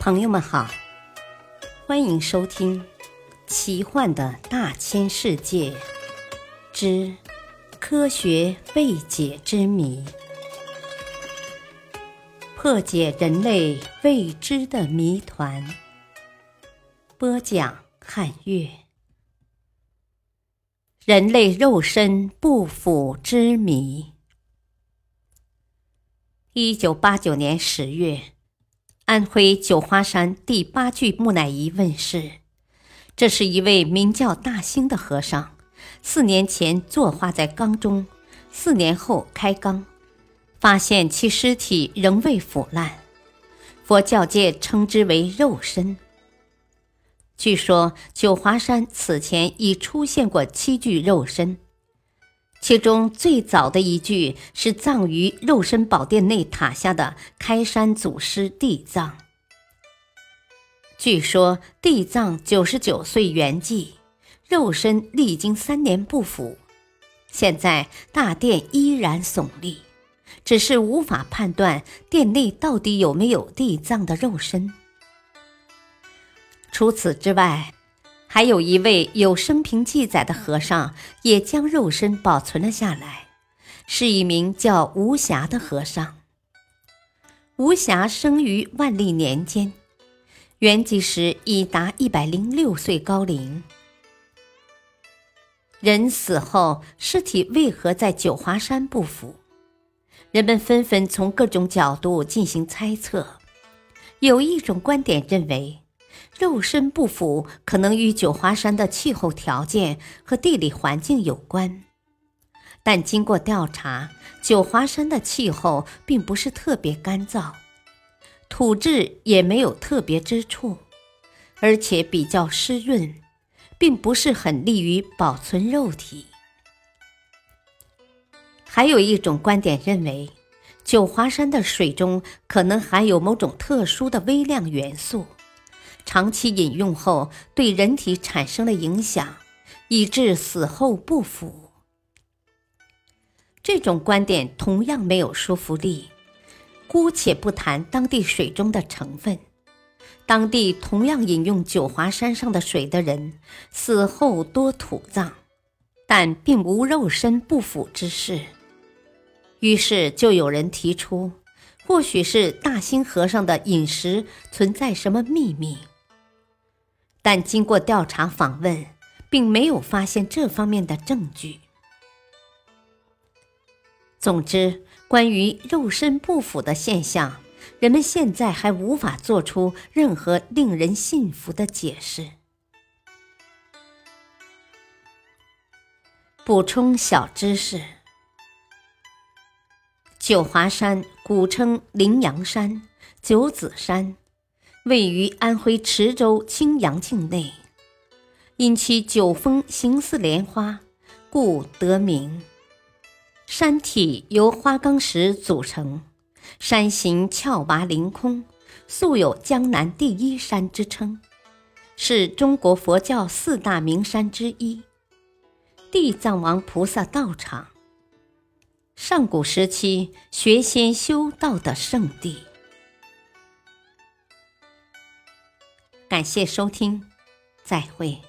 朋友们好，欢迎收听《奇幻的大千世界之科学未解之谜》，破解人类未知的谜团。播讲：汉月。人类肉身不腐之谜。一九八九年十月。安徽九华山第八具木乃伊问世，这是一位名叫大兴的和尚，四年前坐化在缸中，四年后开缸，发现其尸体仍未腐烂，佛教界称之为肉身。据说九华山此前已出现过七具肉身。其中最早的一具是葬于肉身宝殿内塔下的开山祖师地藏。据说地藏九十九岁圆寂，肉身历经三年不腐，现在大殿依然耸立，只是无法判断殿内到底有没有地藏的肉身。除此之外。还有一位有生平记载的和尚，也将肉身保存了下来，是一名叫无暇的和尚。无暇生于万历年间，圆寂时已达一百零六岁高龄。人死后，尸体为何在九华山不腐？人们纷纷从各种角度进行猜测。有一种观点认为。肉身不腐可能与九华山的气候条件和地理环境有关，但经过调查，九华山的气候并不是特别干燥，土质也没有特别之处，而且比较湿润，并不是很利于保存肉体。还有一种观点认为，九华山的水中可能含有某种特殊的微量元素。长期饮用后，对人体产生了影响，以致死后不腐。这种观点同样没有说服力。姑且不谈当地水中的成分，当地同样饮用九华山上的水的人，死后多土葬，但并无肉身不腐之事。于是就有人提出，或许是大兴和尚的饮食存在什么秘密。但经过调查访问，并没有发现这方面的证据。总之，关于肉身不腐的现象，人们现在还无法做出任何令人信服的解释。补充小知识：九华山古称羚羊山、九子山。位于安徽池州青阳境内，因其九峰形似莲花，故得名。山体由花岗石组成，山形峭拔凌空，素有“江南第一山”之称，是中国佛教四大名山之一，地藏王菩萨道场，上古时期学仙修道的圣地。感谢收听，再会。